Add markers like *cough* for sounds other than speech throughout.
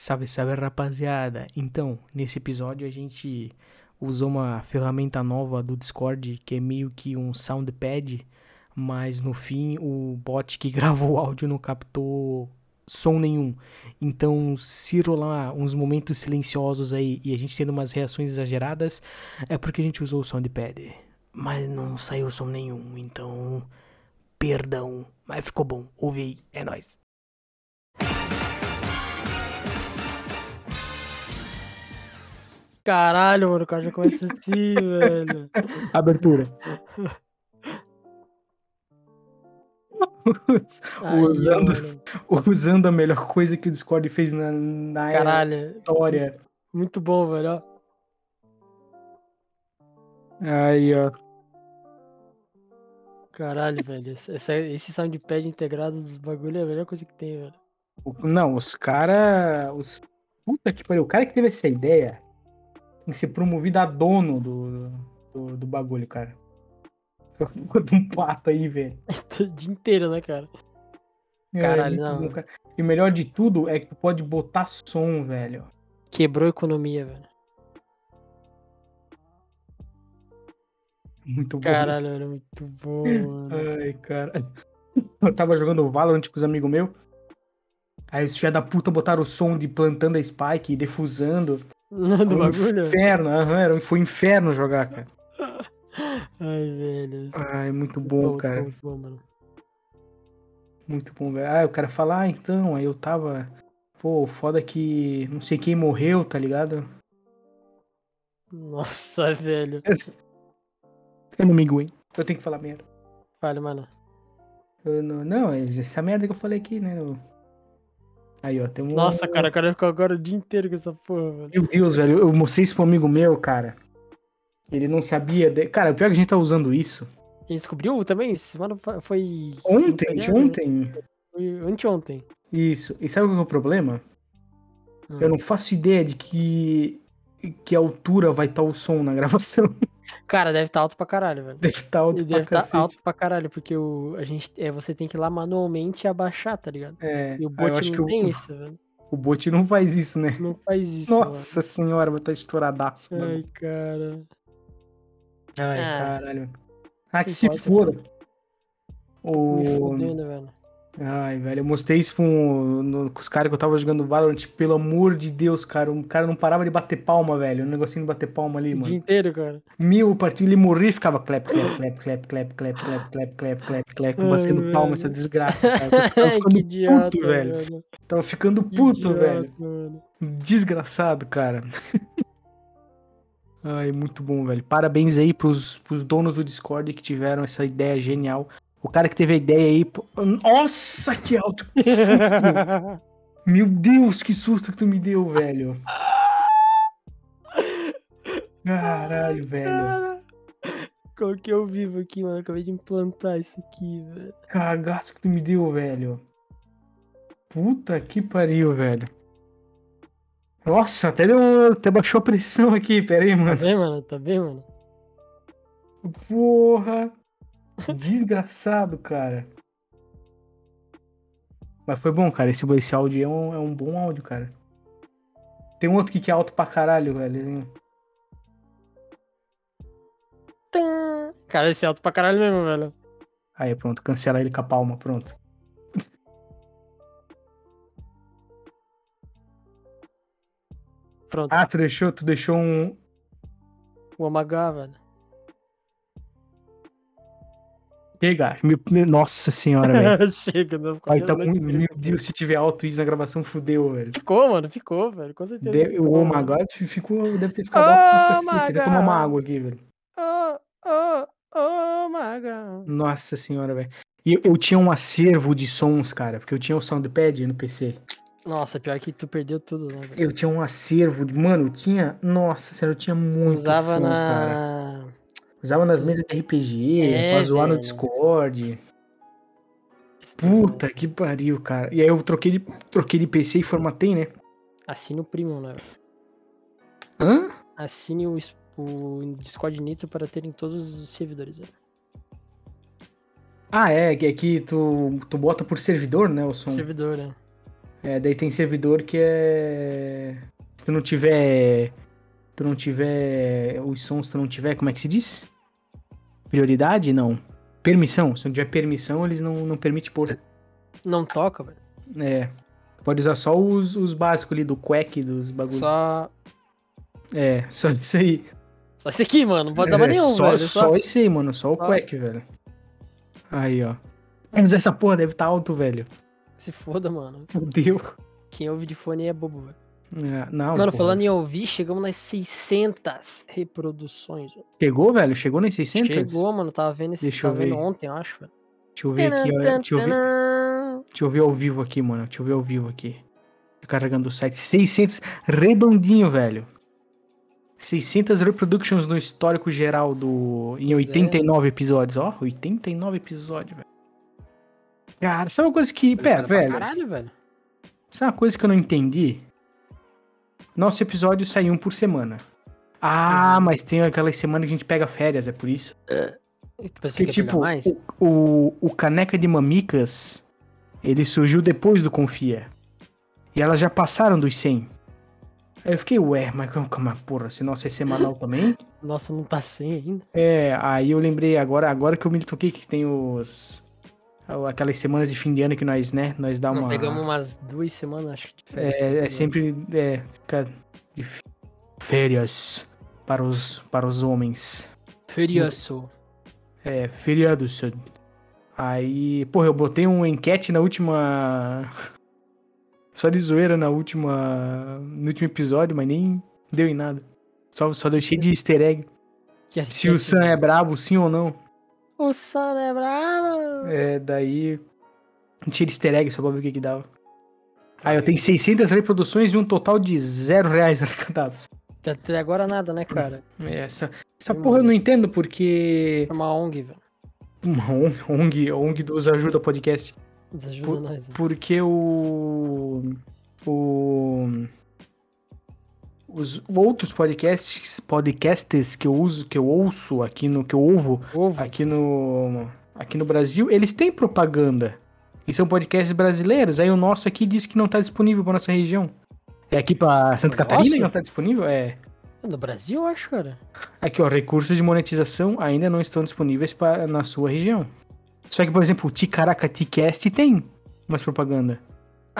Salve, salve rapaziada! Então, nesse episódio a gente usou uma ferramenta nova do Discord que é meio que um soundpad, mas no fim o bot que *laughs* gravou o áudio não captou som nenhum. Então, se rolar uns momentos silenciosos aí e a gente tendo umas reações exageradas, é porque a gente usou o soundpad. Mas não saiu som nenhum, então. Perdão. Mas ficou bom. Ouve aí, é nóis. Caralho, mano, o cara já começa assim, velho. Abertura. Aí, usando, mano. usando a melhor coisa que o Discord fez na, na Caralho. história. Muito bom, velho. ó. Aí, ó. Caralho, velho. Esse, esse soundpad integrado dos bagulho é a melhor coisa que tem, velho. Não, os cara. Os... Puta que pariu. O cara que teve essa ideia tem que ser promovido a dono do, do, do bagulho, cara. *laughs* De um pato aí, velho. *laughs* O dia inteiro, né, cara? É, Caralho, não. bom, cara. E o melhor de tudo é que tu pode botar som, velho. Quebrou a economia, velho. Muito bom. Caralho, velho. Muito bom, *laughs* mano. Ai, cara. Eu tava jogando Valorant com os amigos meus. Aí os filha da puta botaram o som de plantando a Spike e defusando. Do Foi um bagulho? inferno, aham, era- foi um inferno jogar, cara. *laughs* Ai, velho. Ai, muito bom, cara. Muito bom, mano. Muito bom, velho. Ah, o cara fala, ah, então, aí eu tava. Pô, foda que não sei quem morreu, tá ligado? Nossa, *laughs* velho. Eu não me aguento. Eu tenho que falar merda. Fale, mano. Eu não, não, é essa merda que eu falei aqui, né? eu- Aí, ó, tem um. Nossa, cara, o cara ficou agora o dia inteiro com essa porra, velho. Meu Deus, velho, eu mostrei isso pro amigo meu, cara. Ele não sabia. de- Cara, o pior é que a gente tá usando isso. E descobriu também? Semana foi. Ontem, de ontem. Foi anteontem. Isso. E sabe qual é o problema? Hum. Eu não faço ideia de que. Que altura vai estar o som na *laughs* gravação. Cara, deve estar alto pra caralho, velho. Deve estar alto Ele pra deve estar cacete. alto pra caralho, porque o, a gente, é, você tem que ir lá manualmente abaixar, tá ligado? É, E o bot não tem o, isso, velho. o bot não faz isso, né? Não faz isso. Nossa senhora, vai estar estouradaço. mano. mano. Ai, cara. Ai, Ah. caralho. Ah, que se foda. Me O... fudendo, velho. Ai, velho, eu mostrei isso com, no- com os caras que eu tava jogando Valorant. Pelo amor de Deus, cara. O cara não parava de bater palma, velho. Um negocinho de bater palma ali, O dia mano. inteiro, cara. Mil partido, ele morria e ficava clap, clap, clap, clap, clap, clap, clap, clap, clap, clap, clap, Ai, batendo palma, velho. essa desgraça, cara. Tava ficando idiota, puto, velho. velho. Tava ficando puto, idiota, velho. mano. Desgraçado, cara. Ai, muito bom, velho. Parabéns aí pros, pros donos do Discord que tiveram essa ideia genial. O cara que teve a ideia aí. pô- Nossa, que alto! Que susto! *laughs* Meu Deus, que susto que tu me deu, velho. Caralho, velho. Cara, Coloquei ao vivo aqui, mano. Acabei de implantar isso aqui, velho. Cagaço que tu me deu, velho. Puta que pariu, velho. Nossa, até deu. Até baixou a pressão aqui, pera aí, Tá mano. bem, mano? Tá bem, mano? Porra! Desgraçado, cara. Mas foi bom, cara. Esse, esse áudio é um, é um bom áudio, cara. Tem um outro aqui que é alto pra caralho, velho. Cara, esse é alto pra caralho mesmo, velho. Aí, pronto. Cancela ele com a palma, pronto. Pronto. Ah, tu deixou, tu deixou um. O Omagá, velho. Chega. Meu- Nossa senhora, velho. *laughs* Chega, não tá muito. Meu. Deus, se tiver alto isso na gravação, fudeu, velho. Ficou, mano, ficou, velho. Com certeza. Deve, o mano. agora ficou, deve ter ficado alto Oh, pra cacete. Deixa eu my tomar uma água aqui, velho. Oh, oh, oh, God. Nossa senhora, velho. E eu, eu tinha um acervo de sons, cara, porque eu tinha o soundpad no PC. Nossa, pior que tu perdeu tudo, né, velho? Eu tinha um acervo, mano, eu tinha, nossa senhora, eu tinha muito Usava som, cara. Usava nas mesas de RPG, É, pra zoar no. Discord. Puta que pariu, cara. E aí eu troquei de, troquei de PC e formatei, né? Assine o Premium, né? Hã? Assine o, o Discord Nitro para ter em todos os servidores, velho. Ah, é, que aqui tu, tu bota por servidor, né, o som. Servidor, né? É, daí tem servidor que é. Se tu não tiver. Tu não tiver. Os sons, tu não tiver. Como é que se diz? Prioridade? Não. Permissão. Se não tiver permissão, eles não, não permitem pôr. Não toca, velho. É. Pode usar só os, os básicos ali do quack, dos bagulhos. Só. É, *laughs* só isso aí. Só esse aqui, mano. Não pode dar É, nenhum, só, velho. Só esse aí, mano. Só o Só. quack, velho. Aí, ó. Mas essa porra deve estar alto, velho. Se foda, mano. Fudeu. Quem ouve de fone é bobo, velho. É, não, Mano, porra. falando em ouvir, chegamos nas 600 reproduções. velho. Chegou, velho? Chegou nas 600? Chegou, mano. Tava vendo esse. Deixa eu tava vendo ver. ontem, eu acho, velho. Deixa eu ver aqui, ó. Deixa eu ver, deixa eu ver ao vivo aqui, mano. Deixa eu ver ao vivo aqui. Tô Carregando o site. 600, redondinho, velho. 600 reproductions no histórico geral do... Em Pois é. 89 episódios, ó. 89 episódios, velho. Cara, sabe uma coisa que... Pera, Pra velho. Caralho, velho. Sabe uma coisa que eu não entendi? Nosso episódio sai um por semana. Ah, Uhum. mas tem aquelas semanas que a gente pega férias, é por isso. Porque, que tipo, mais? o, o, o Caneca de Mamicas, ele surgiu depois do Confia. E elas já passaram dos 100. Aí eu fiquei, ué, mas como porra, se nosso é semanal *laughs* também? Nossa, não tá sem ainda. É, aí eu lembrei agora, agora que eu me toquei que tem os... Aquelas semanas de fim de ano que nós, né, nós dá Não, uma... pegamos umas duas semanas, acho que de férias. É, é sempre é, fica de férias para os, para os homens. Feriaço. É, feriados. Aí, porra, eu botei um enquete na última. Só de zoeira na última. No último episódio, mas nem deu em nada. Só, só deixei de easter egg. Que Se o Sam é brabo, sim ou não. O Sam é bravo. É, daí. De easter egg só pra ver o que que dava. Aí eu tenho 600 reproduções e um total de zero reais *laughs* arrecadados. Até agora nada, né, cara? É, Essa, essa porra eu não entendo porque. É uma ONG, velho. Uma ONG, ONG, ONG dos Ajuda Podcast. Desajuda Por- nós. Porque. O. Os outros podcasts, podcasts que eu uso, que eu ouço aqui no. que eu ouvo Ovo. aqui no. Aqui no Brasil, eles têm propaganda. E são podcasts brasileiros. Aí o nosso aqui diz que não tá disponível pra nossa região. É aqui pra Santa Catarina que não tá disponível? É. No Brasil, eu acho, cara. Aqui, ó, recursos de monetização ainda não estão disponíveis para na sua região. Só que, por exemplo, o Ticaracati tem umas propaganda.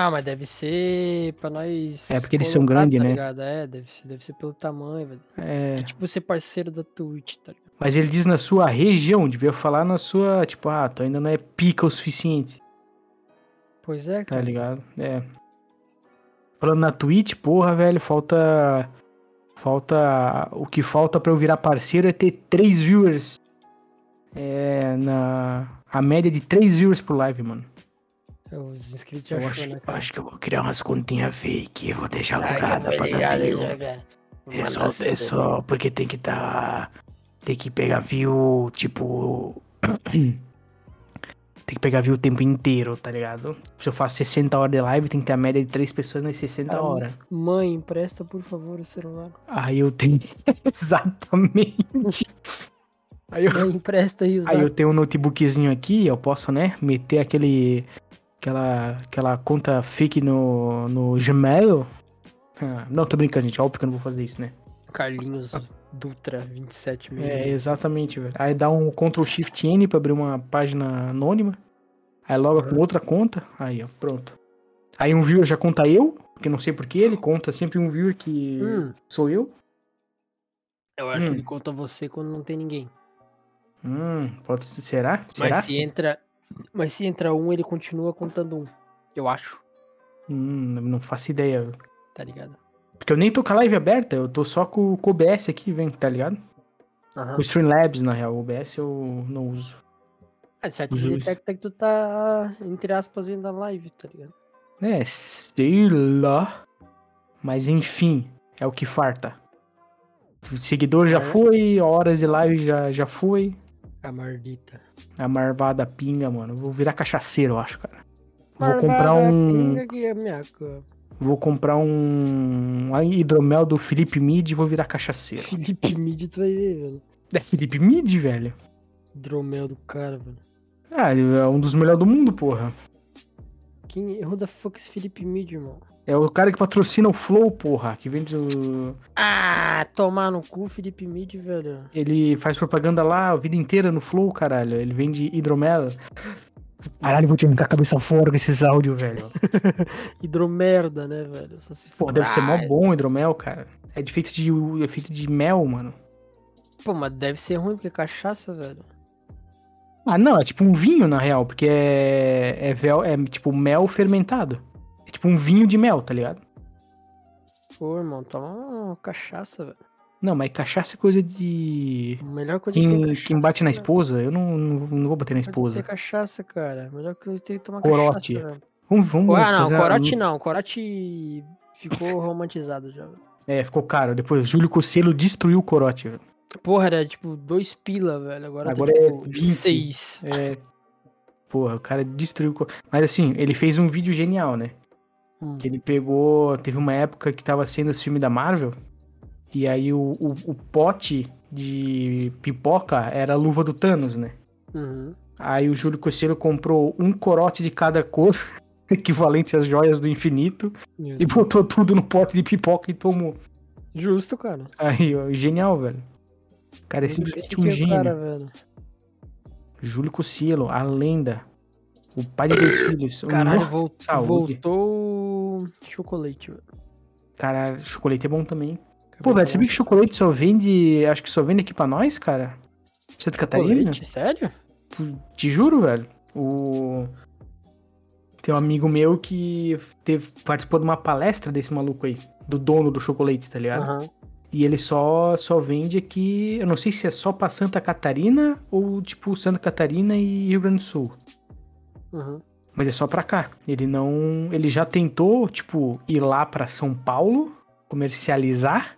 Ah, mas deve ser pra nós. É, porque eles são grandes, tá né? ligado? É, deve ser, deve ser pelo tamanho, velho. É, É tipo ser parceiro da Twitch, tá ligado? mas ele diz na sua região, devia falar na sua, tipo, ah, tu ainda não é pica o suficiente, Pois é, tá cara. ligado? É. Falando na Twitch, porra, velho, falta. Falta. O que falta pra eu virar parceiro é ter 3 viewers. É. Na. A média de 3 viewers por live, mano. Os inscritos Eu acho, achou, né, acho que eu vou criar umas continhas fake, vou deixar tô pra dar view. É só, é só porque tem que dar. Tem que pegar view, tipo. *clears throat* tem que pegar view o tempo inteiro, tá ligado? Se eu faço 60 horas de live, tem que ter a média de 3 pessoas nas 60 Ah, horas. Mãe, empresta, por favor, o celular. Aí eu tenho. *laughs* Exatamente. Aí eu, Mãe, empresta aí o aí eu tenho um notebookzinho aqui, eu posso, né, meter aquele. Aquela, aquela conta fake no, no Gmail. Ah, não, tô brincando, gente. Óbvio que eu não vou fazer isso, né? Carlinhos Dutra, 27 mil. É, exatamente, velho. Aí dá um Ctrl Shift N pra abrir uma página anônima. Aí loga com outra conta. Aí, ó, pronto. Aí um viewer já conta eu, porque não sei porquê, ele conta sempre um viewer que Hum, sou eu. eu acho Hum. que ele conta você quando não tem ninguém. Hum, pode ser. Será? Será? Mas se entra. Mas se entra um, ele continua contando um. Eu acho, Hum, não faço ideia. tá ligado? Porque eu nem tô com a live aberta, eu tô só com, com o OBS aqui, vem, tá ligado? Aham. Com o Streamlabs, na real. O OBS eu não uso. Ah, certo, dois. detecta que tu tá, entre aspas, vendo a live, tá ligado? É, sei lá. Mas enfim, é o que farta. O seguidor já É. foi, horas de live já, já foi. A mardita. A marvada pinga, mano. Vou virar cachaceiro, eu acho, cara. Vou comprar um. Pinga que é minha. Vou comprar um. um hidromel do Felipe Mid e vou virar cachaceiro. Felipe Mid, tu vai ver, velho. É Felipe Mid, velho? Hidromel do cara, velho. Ah, ele é um dos melhores do mundo, porra. Quem, who the fuck is Felipe Mid, irmão? É o cara que patrocina o Flow, porra, que vende o... Ah, tomar no cu, Felipe Mid, velho. Ele faz propaganda lá a vida inteira no Flow, caralho. Ele vende hidromel. Caralho, vou te arrancar a cabeça fora com esses áudios, velho. *laughs* Hidromerda, né, velho? Só se Pô, for. deve ser mó bom o hidromel, cara. É de feito de, é feito de mel, mano. Pô, mas deve ser ruim porque é cachaça, velho. Ah, não, é tipo um vinho, na real, porque é, é, vel- é tipo mel fermentado. É tipo um vinho de mel, tá ligado? Pô, irmão, toma uma cachaça, velho. Não, mas cachaça é coisa de. A melhor coisa que é Quem, cachaça. quem bate na velho. esposa, eu não, não, não vou bater na que esposa. tem cachaça, cara. Melhor coisa que tem que tomar Corote. cachaça, velho. Vamos, vamos Ah, não, fazer uma- corote não. Corote ficou *laughs* romantizado já. velho. É, ficou caro. Depois, Júlio Cosselo destruiu o corote. velho. Porra, era tipo dois pila, velho. Agora, Agora tá, é tipo 20. seis. É. Porra, o cara destruiu o. Mas assim, ele fez um vídeo genial, né? Hum. Que ele pegou. Teve uma época que tava sendo esse filme da Marvel. E aí o, o, o pote de pipoca era a luva do Thanos, né? Uhum. Aí o Júlio Cosselo comprou um corote de cada cor, *laughs* equivalente às joias do infinito, e botou tudo no pote de pipoca e tomou. Justo, cara. Aí, ó, genial, velho. Cara é simplesmente um o gênio. cara. Júlio Cossielo, a lenda. O pai de dois *coughs* filhos. o Caralho, voltou o chocolate, velho. Cara, chocolate é bom também. Acabei Pô, de velho, sabia que chocolate só vende. Acho que só vende aqui pra nós, cara? Santa Catarina? Sério? Te juro, velho. O. Tem um amigo meu que teve, participou de uma palestra desse maluco aí. Do dono do chocolate, tá ligado? Aham. E ele só, só vende aqui. Eu não sei se é só pra Santa Catarina ou tipo Santa Catarina e Rio Grande do Sul. Uhum. Mas é só pra cá. Ele não. Ele já tentou, tipo, ir lá pra São Paulo, comercializar.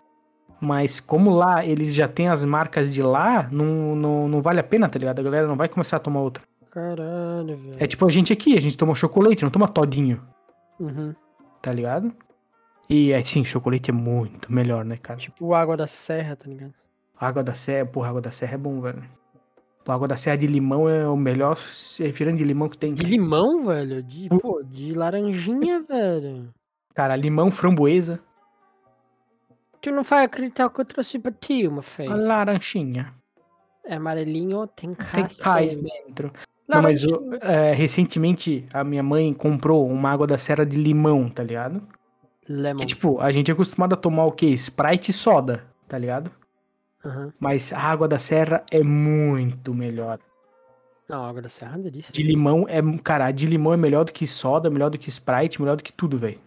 Mas como lá eles já têm as marcas de lá, não, não, não vale a pena, tá ligado? A galera não vai começar a tomar outra. Caralho, velho. É tipo a gente aqui, a gente toma chocolate, não toma todinho, Uhum. tá ligado? E é sim, chocolate é muito melhor, né, cara? Tipo água da serra, tá ligado? Água da Serra, porra, água da Serra é bom, velho. Pô, água da Serra de limão é o melhor refrigerante de limão que tem. De limão, velho? De, pô, de laranjinha, *laughs* velho. Cara, limão, framboesa, Tu não vai acreditar o que eu trouxe pra ti, uma a fez. laranjinha. É amarelinho, tem Tem casca. cais dentro. Não, mas Laranjinha. é, recentemente a minha mãe comprou uma água da Serra de limão, tá ligado? Lemon. Que tipo, a gente é acostumado a tomar o quê? Sprite e soda, tá ligado? Aham. Mas a água da Serra é muito melhor. Não, água da serra é delícia. De limão é. Cara, a de limão é melhor do que soda, melhor do que Sprite, melhor do que tudo, velho.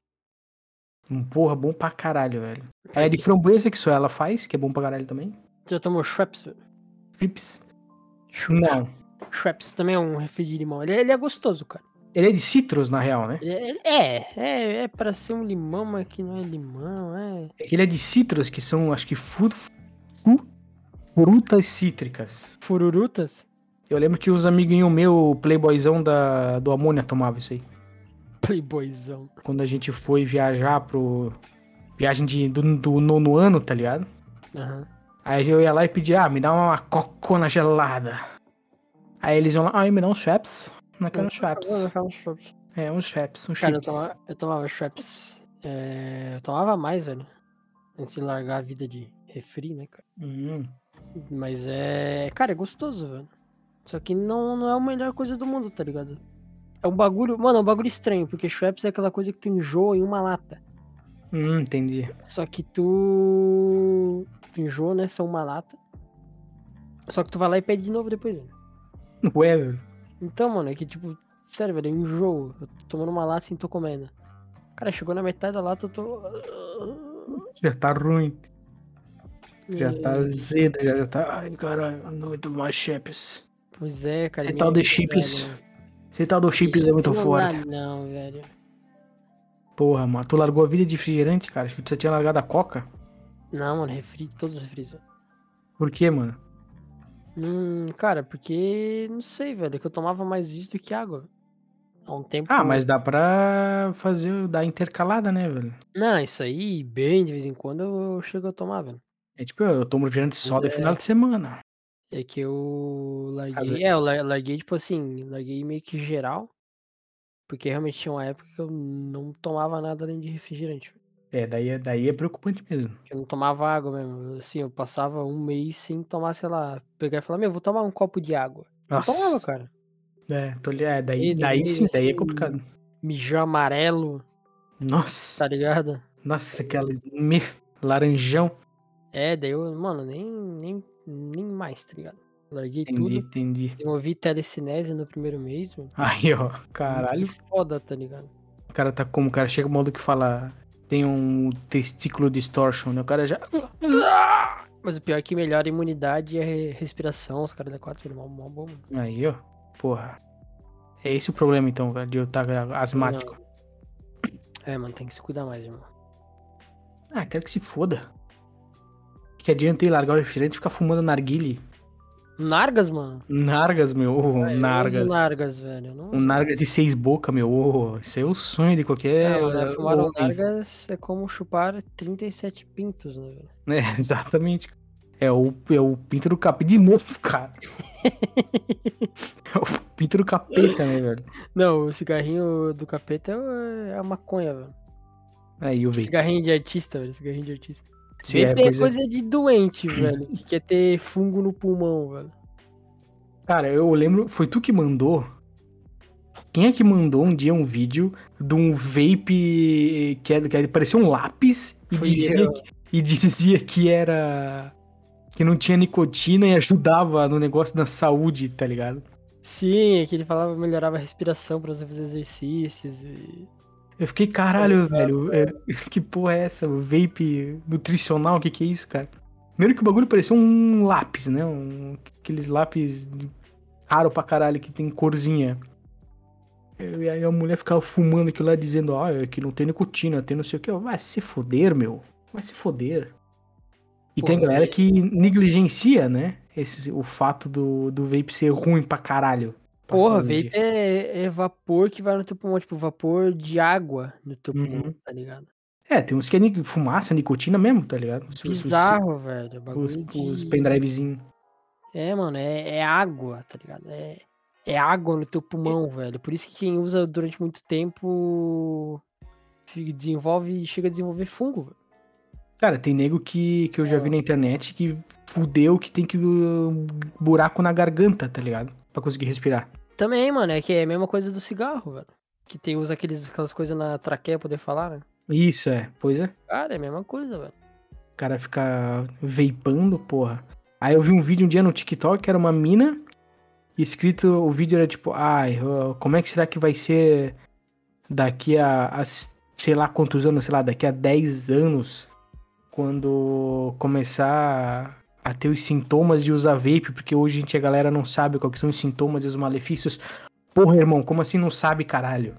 Um porra bom pra caralho, velho. Aí a de framboesa que só ela faz, que é bom pra caralho também. Já tomou Schweppes? velho? Chips. Não. Schweppes também é um refri de limão. Ele, ele é gostoso, cara. Ele é de citros, na real, né? É, é, é, é pra ser um limão, mas que não é limão, é. É ele é de citros, que são, acho que, fu fu- frutas cítricas. Fururutas? Eu lembro que os amiguinhos meu, playboyzão da, do Amônia, tomava isso aí. Playboyzão. Quando a gente foi viajar pro... Viagem de, do, do nono ano, tá ligado? Aham. Aí eu ia lá e pedia, ah, me dá uma cocona gelada. Aí eles iam lá, ah, me dá um Schweppes. Um Schweppes. Schweppes. É, um Schweppes, um Cara, eu tomava, eu tomava Schweppes. É, eu tomava mais, velho. Antes de largar a vida de refri, né, cara? Hum. Mas é. Cara, é gostoso, velho. Só que não, não é a melhor coisa do mundo, tá ligado? É um bagulho. Mano, é um bagulho estranho, porque Schweppes é aquela coisa que tu enjoa em uma lata. Hum, entendi. Só que tu. Tu enjoa nessa uma lata. Só que tu vai lá e pede de novo depois, velho. Ué, velho. Então, mano, é que tipo. Sério, velho, eu enjoo. Eu tô tomando uma lata e tô comendo. Cara, chegou na metade da lata, eu tô. Já tá ruim. Já É, tá azedo, já, já tá. Ai, caralho, muito mais chips. Pois é, cara. Esse tal de chips. velho. Esse tal do chips é muito não forte. Não, velho. Porra, mano, tu largou a vida de refrigerante, cara. Acho que você tinha largado a coca. Não, mano, refri, todos os refris, velho. Por quê, mano? Hum, cara, porque. Não sei, velho. é Que eu tomava mais isso do que água. Há um tempo. Ah, mas dá pra fazer, dar intercalada, né, velho? Não, isso aí, bem de vez em quando eu chego a tomar, velho. É tipo, eu tomo refrigerante só de é. final de semana. É que eu larguei. É, eu lar- larguei, tipo assim, larguei meio que geral. Porque realmente tinha uma época que eu não tomava nada além de refrigerante. É, daí, é- daí é preocupante mesmo. Eu não tomava água mesmo. Assim, eu passava um mês sem tomar, sei lá, pegar e falar, meu, vou tomar um copo de água. Não tomava, Nossa. cara. É, tô, é, daí, daí meses, sim, daí é assim, complicado. Mijão amarelo, Nossa. tá ligado? Nossa, aquela. Me... Laranjão. É, daí eu, mano, nem, nem, nem mais, tá ligado? Larguei Entendi, tudo. entendi. Desenvolvi telecinese no primeiro mês, mano. Aí, ó. Caralho. Muito foda, tá ligado? O cara tá como? O cara chega o modo que fala. Tem um testículo distortion, né? O cara já. Mas o pior é que melhora a imunidade e a re- respiração, os caras da 4, mó, mó bom. Aí, ó. Porra. É esse o problema, então, velho, de eu estar asmático. É, mano, tem que se cuidar mais, irmão. Ah, quero que se foda. Que adianta ir largar o refrigerante e ficar fumando narguile? Nargas, mano? Nargas, meu. eu uso nargas. Nargas, velho. Não... Um nargas de seis bocas, meu. ô, isso é o sonho de qualquer. É, mano, é, fumar um. Nargas é como chupar 37 pintos, né, velho? É, *laughs* exatamente. É o, é o pinto do capeta. De novo, cara. é o pinto do capeta, né, velho? Não, o cigarrinho do capeta é é a maconha, velho. Aí, o. Cigarrinho de artista, velho. Cigarrinho de artista. Se é Vape é coisa- coisa de doente, velho. Que quer ter fungo no pulmão, velho. Cara, eu lembro. Foi tu que mandou? Quem é que mandou um dia um vídeo de um vape que, era, que parecia um lápis e Foi dizia, que, e dizia que era. que não tinha nicotina e ajudava no negócio da saúde, tá ligado? Sim, é que ele falava que melhorava a respiração pra você fazer exercícios e. Eu fiquei, caralho, velho, é, *laughs* que porra é essa? O vape nutricional, o que que é isso, cara? Primeiro que o bagulho parecia um lápis, né? Um, aqueles lápis raro pra caralho que tem corzinha. E aí a mulher ficava fumando aquilo lá dizendo, ah, é que não tem nicotina, tem não sei o que. Vai se foder, meu. Vai se foder. E Pô, tem galera e- que negligencia, né? Esse, o fato do, do vape ser ruim pra caralho. Porra, vape é, é vapor que vai no teu pulmão, tipo, vapor de água no teu Uhum. pulmão, tá ligado? É, tem uns que é fumaça, nicotina mesmo, tá ligado? Os- os- os- Bizarro, velho. Os, Bagulho os de... pendrivezinhos. É, mano, é, é água, tá ligado? É, é água no teu pulmão, velho. Por isso que quem usa durante muito tempo desenvolve, chega a desenvolver fungo, velho. Cara, tem nego que, que eu já vi na internet que fudeu que tem que uh, buraco na garganta, tá ligado? Pra conseguir respirar. Também, mano, é que é a mesma coisa do cigarro, velho. Que tem, usa aqueles, aquelas coisas na traqueia pra poder falar, né? Isso, é. Pois é. Cara, é a mesma coisa, velho. O cara fica veipando, porra. Aí eu vi um vídeo um dia no TikTok que era uma mina e escrito, o vídeo era tipo, ai, como é que será que vai ser daqui a, a sei lá quantos anos, sei lá, daqui a 10 anos, quando começar a ter os sintomas de usar vape, porque hoje a gente, a galera não sabe quais são os sintomas e os malefícios. Porra, irmão, como assim não sabe, caralho?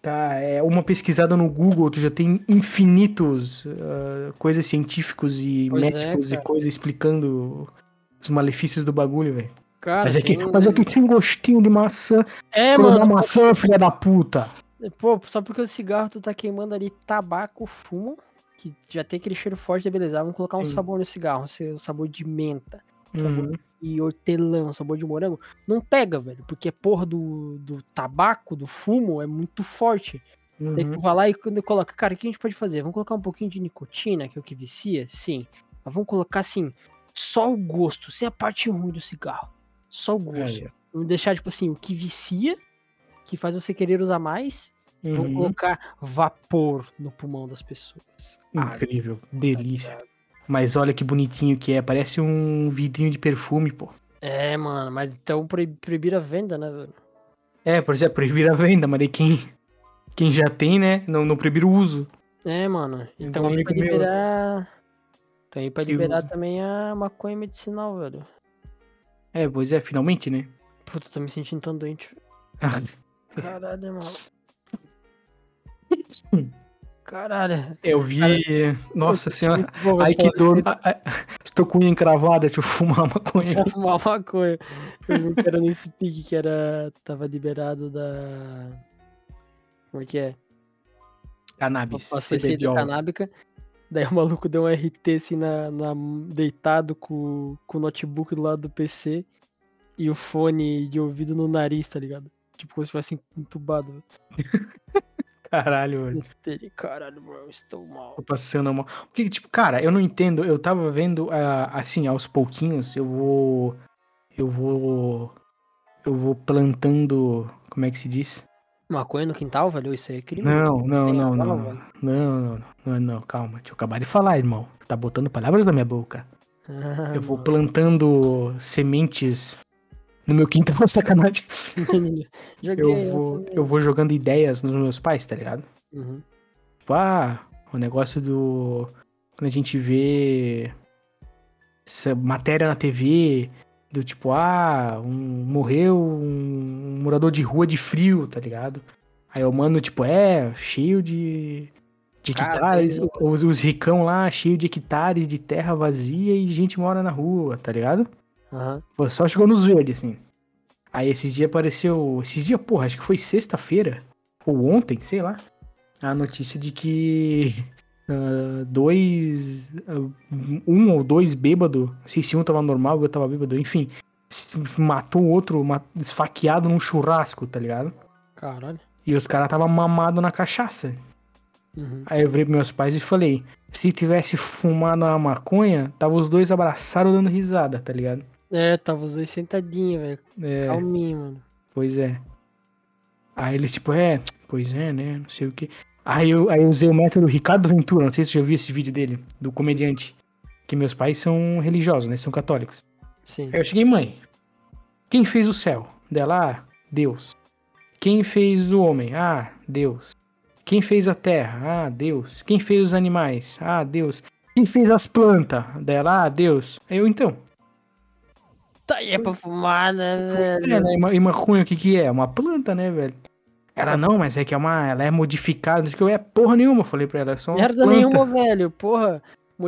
Tá, é uma pesquisada no Google, tu já tem infinitos ah, coisas científicos e Pois é, médicos e cara. coisas explicando os malefícios do bagulho, velho. Mas, é que, tem um- mas é que tem gostinho de maçã. É, mano. maçã, filha da puta. Pô, só porque o cigarro tu tá queimando ali tabaco, fumo, que já tem aquele cheiro forte, beleza. Vamos colocar um Sim. sabor no cigarro, um sabor de menta. Sabor Uhum. e hortelã, sabor de morango, não pega, velho, porque porra do, do tabaco, do fumo, é muito forte. Daí Uhum. tu vai lá e quando coloca, cara, o que a gente pode fazer? Vamos colocar um pouquinho de nicotina, que é o que vicia? Sim. Mas vamos colocar assim, só o gosto, sem a parte ruim do cigarro. Só o gosto. Aí, Vamos deixar, tipo assim, o que vicia, que faz você querer usar mais. Uhum. colocar vapor no pulmão das pessoas. Ah, Incrível, tá delícia. ligado? Mas olha que bonitinho que é, parece um vidrinho de perfume, pô. É, mano, mas então proib- proibir a venda, né, velho? É, por exemplo, proibir a venda, mas daí quem, quem já tem, né, não, não proibir o uso. É, mano. Então um aí pra meu liberar. Então aí pra que liberar também a maconha medicinal, velho. É, pois é, finalmente, né? Puta, tô me sentindo tão doente. *laughs* Caralho, mano. Caralho. Eu vi. Nossa senhora. Ai, que dor. Tô com unha encravada, deixa eu fumar *laughs* maconha. pra fumar maconha. Eu vi que era nesse pique que era. Tava liberado da. Como é que é? Cannabis. CBDol. canábica. Daí o maluco deu um RT assim na, na- deitado com, com o notebook do lado do PC e o fone de ouvido no nariz, tá ligado? tipo, como se fosse entubado. *laughs* Caralho, velho. Caralho, bro, estou mal. Tô passando mal. Porque, tipo, cara, eu não entendo. Eu tava vendo, ah, assim, aos pouquinhos, eu vou. Eu vou. Eu vou plantando. Como é que se diz? Maconha no quintal, velho? Isso aí é crime. Não, não, Tem não, não. Não, não, não, não, não, calma. Deixa eu acabar de falar, irmão. Tá botando palavras na minha boca. *laughs* Ah, Eu vou plantando sementes no meu quintal, *laughs* sacanagem. Joguei Eu essa vou, eu vou jogando ideias nos meus pais, tá ligado? Uhum. Tipo, ah, o negócio do. Quando a gente vê essa matéria na TV, do tipo, ah, um, morreu um, morador de rua de frio, tá ligado? Aí eu mando, tipo, é, cheio de. De Ah, hectares, sei. os, os ricão lá, cheio de hectares de terra vazia e gente mora na rua, tá ligado? Pô, só jogando nos verdes, assim. Aí esses dias apareceu. Esses dias, porra, acho que foi sexta-feira. Ou ontem, sei lá. A notícia de que. *laughs* ah, dois. ah, um ou dois bêbado. Não sei se um tava normal eu tava bêbado, enfim. Matou o outro ma- esfaqueado num churrasco, tá ligado? Caralho. E os caras tava mamado na cachaça. Uhum. Aí eu virei pros meus pais e falei: se tivesse fumado uma maconha, tava os dois abraçados dando risada, tá ligado? É, tava os dois sentadinhos, velho. É. Calminho, mano. Pois é. Aí eles, tipo, é, pois é, né? Não sei o que. Aí eu, aí eu usei o método Ricardo Ventura, não sei se você já viu esse vídeo dele, do comediante. Que meus pais são religiosos, né? São católicos. Sim. Aí eu cheguei, mãe, quem fez o céu? Dela, ah, Deus. Quem fez o homem? Ah, Deus. Quem fez a terra? Ah, Deus. Quem fez os animais? Ah, Deus. Quem fez as plantas? Dela, ah, Deus. Eu, então. Tá aí é pra fumar, né, É, velho? né? E ma- maconha, o que que é? Uma planta, né, velho? Ela, não, mas é que é uma... Ela é modificada. Não sei o que é porra nenhuma. Eu falei pra ela, é só uma Merda planta. nenhuma, velho. Porra.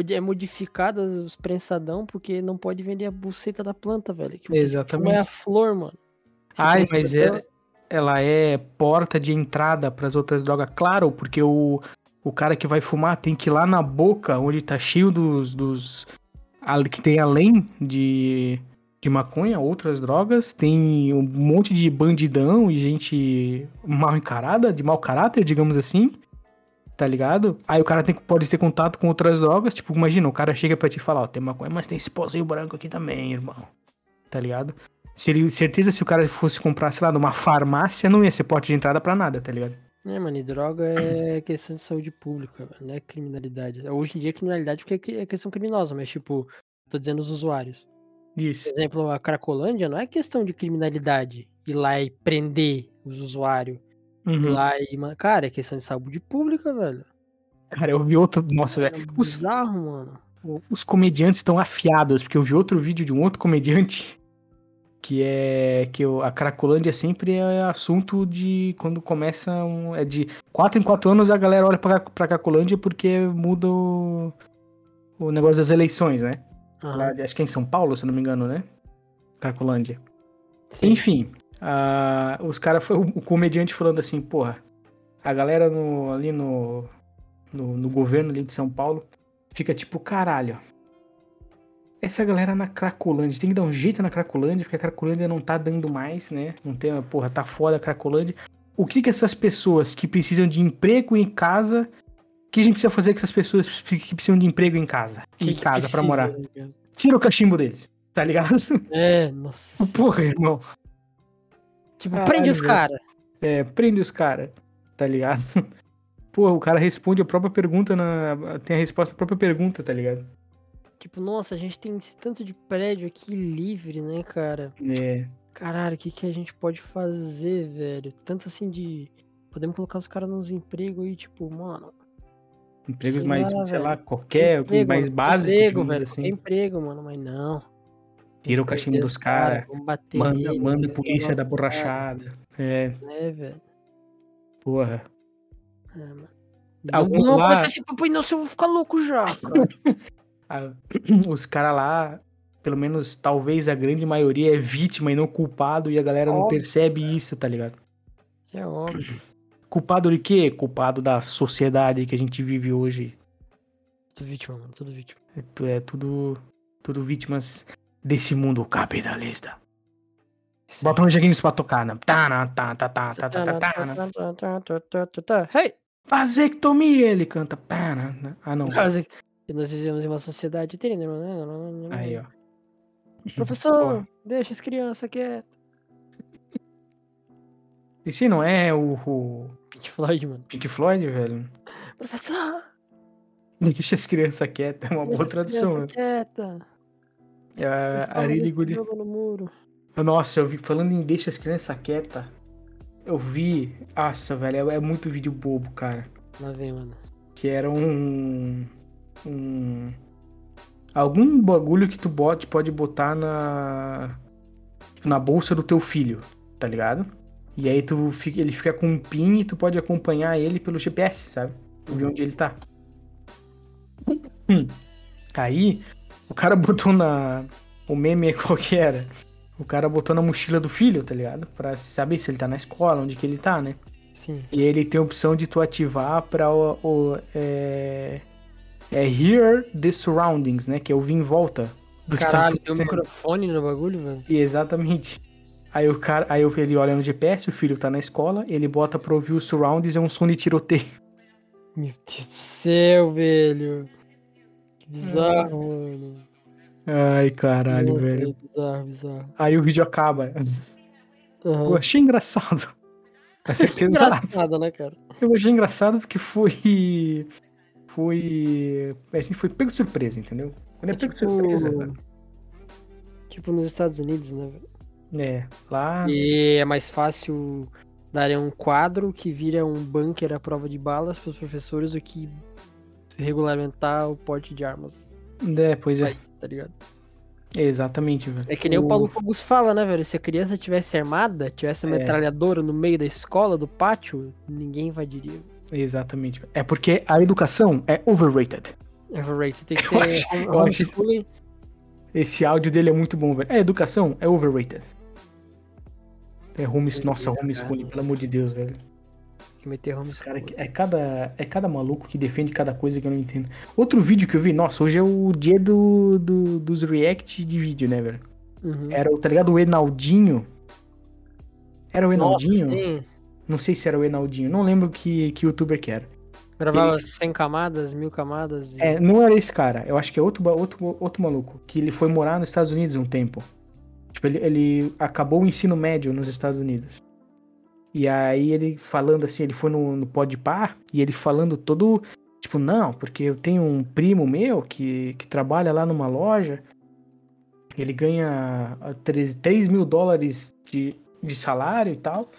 É modificada os prensadão porque não pode vender a buceta da planta, velho. Que que Exatamente. é a flor, mano. Se Ai, mas é, ela é porta de entrada pras outras drogas. Claro, porque o, o cara que vai fumar tem que ir lá na boca, onde tá cheio dos... dos que tem além de, de maconha, outras drogas. Tem um monte de bandidão e gente mal encarada, de mau caráter, digamos assim. Tá ligado? Aí o cara tem, pode ter contato com outras drogas. Tipo, imagina, o cara chega pra te falar, ó, tem maconha, mas tem esse pozinho branco aqui também, irmão. Tá ligado? Seria certeza se o cara fosse comprar, sei lá, numa farmácia, não ia ser porta de entrada pra nada, tá ligado? É, mano, e droga é *laughs* questão de saúde pública, não é criminalidade. Hoje em dia é criminalidade porque é é questão criminosa, mas tipo, tô dizendo os usuários. Por Isso. exemplo, a Cracolândia não é questão de criminalidade. Ir lá e prender os usuários. Ir Uhum. lá e. Cara, é questão de saúde pública, velho. Cara, eu vi outro. Nossa, É velho. Os, bizarro, mano. os comediantes estão afiados, porque eu vi outro vídeo de um outro comediante. *laughs* Que é. Que a Cracolândia sempre é assunto de. Quando começa. Um, é de 4 em 4 anos a galera olha pra, pra Cracolândia porque muda o. O negócio das eleições, né? Lá acho que é em São Paulo, se não me engano, né? Cracolândia. sim. Enfim, ah, os caras, o, o comediante falando assim, porra, a galera no, ali no, no, no governo ali de São Paulo fica tipo, caralho, essa galera na Cracolândia, tem que dar um jeito na Cracolândia, porque a Cracolândia não tá dando mais, né? Não tem, porra, tá foda a Cracolândia. O que que essas pessoas que precisam de emprego em casa, que a gente precisa fazer com essas pessoas que precisam de emprego em casa? Que em que casa pra precisa, morar? né? Tira o cachimbo deles, tá ligado? É, *laughs* nossa. Porra, irmão. Tipo, caralho, prende os caras. É, prende os caras, tá ligado? *laughs* Pô, o cara responde a própria pergunta na. Tem a resposta à própria pergunta, tá ligado? Tipo, nossa, a gente tem esse tanto de prédio aqui livre, né, cara? É. Caralho, o que, que a gente pode fazer, velho? Tanto assim de. Podemos colocar os caras nos empregos aí, tipo, mano. Empregos Sei mais, lá, sei velho. lá, qualquer, emprego, mais básico, Emprego, velho. assim. emprego, mano, mas não. Tira o cachimbo dos os cara, caras, bater manda, manda a polícia da cara, borrachada. É, né, velho? porra. É, mano. Algum não, não lá- começa esse papo aí, não, senão eu vou ficar louco já, *laughs* cara. Ah, *clears throat* os caras lá, pelo menos talvez a grande maioria é vítima e não culpado, e a galera não Óbvio, percebe isso, tá ligado? É óbvio. Culpado de quê? Culpado da sociedade que a gente vive hoje. Tudo vítima, mano, tudo vítima. É, é tudo, tudo vítimas desse mundo capitalista. Isso Bota uns joguinhos pra tocar, né? Tá, tá, tá, tá, tá, tá, tá, tá, né? Hey! Vasectomia, ele canta. Né? Ah, não. Que nós vivemos em uma sociedade. Aí, ó. Professor, deixa as crianças quietas. Esse não é o, o Pink Floyd, mano. Pink Floyd, velho? Professor, Deixa as crianças quietas, é uma boa deixa as tradução. crianças quietas. É Guri. no muro. Nossa, eu vi, falando em deixa as crianças quietas, eu vi. Nossa, velho, é, é muito vídeo bobo, cara. Lá vem, mano. Que era um. Um. Algum bagulho que tu bote, pode botar na. Na bolsa do teu filho, tá ligado? E aí tu fica, ele fica com um pin e tu pode acompanhar ele pelo GPS, sabe? Vê onde ele tá. Hum. Aí, o cara botou na. O meme é qual que era? O cara botou na mochila do filho, tá ligado? Pra saber se ele tá na escola, onde que ele tá, né? Sim. E ele tem a opção de tu ativar pra o. o- é, é Hear the Surroundings, né? Que é ouvir em volta. do que tá Caralho, tem um microfone no bagulho, velho. E Exatamente. Aí o cara, aí ele olha no GPS, o filho tá na escola, ele bota pra ouvir o surroundings, é um som de tiroteio. Meu Deus do céu, velho. Que bizarro, mano. Ai, caralho, Nossa, velho. é Bizarro, bizarro. Aí o vídeo acaba. Eu Aham. achei engraçado. *laughs* Ser pesado. Engraçado, né, cara? Eu achei engraçado porque foi. Foi. A gente foi pego de surpresa, entendeu? Quando é, É pego de tipo- surpresa. velho. Tipo nos Estados Unidos, né, velho? É, lá. E é mais fácil dar um quadro que vira um bunker à prova de balas pros professores do que regulamentar o porte de armas. É, pois é. Tá ligado? Exatamente, velho. É que nem o, Paulo Cogos fala, né, velho? Se a criança tivesse armada, tivesse uma É. metralhadora no meio da escola, do pátio, ninguém invadiria. Exatamente. É porque a educação é overrated. Overrated. Tem que *laughs* Eu ser acho- home- eu acho homeschooling. Esse áudio dele é muito bom, velho. A educação é overrated. É Nossa, homeschooling, cara. pelo amor de Deus, velho. Que meter Esse cara é cada, é cada maluco que defende cada coisa que eu não entendo. Outro vídeo que eu vi, nossa, hoje é o dia do, do- dos react de vídeo, né, velho? Uhum. Era o, tá ligado? O Enaldinho. Era o Nossa, Enaldinho? sim. Não sei se era o Enaldinho. Não lembro que, que youtuber que era. Gravava Ele- 100 camadas, mil camadas. e- É, não era esse cara. Eu acho que é outro, outro, outro maluco. Que ele foi morar nos Estados Unidos um tempo. Tipo, ele, ele acabou o ensino médio nos Estados Unidos. E aí ele falando assim, ele foi no, no Podpah e ele falando todo. Tipo, não, porque eu tenho um primo meu que, que trabalha lá numa loja. Ele ganha ah, 3, 3 mil dólares de, de salário e tal.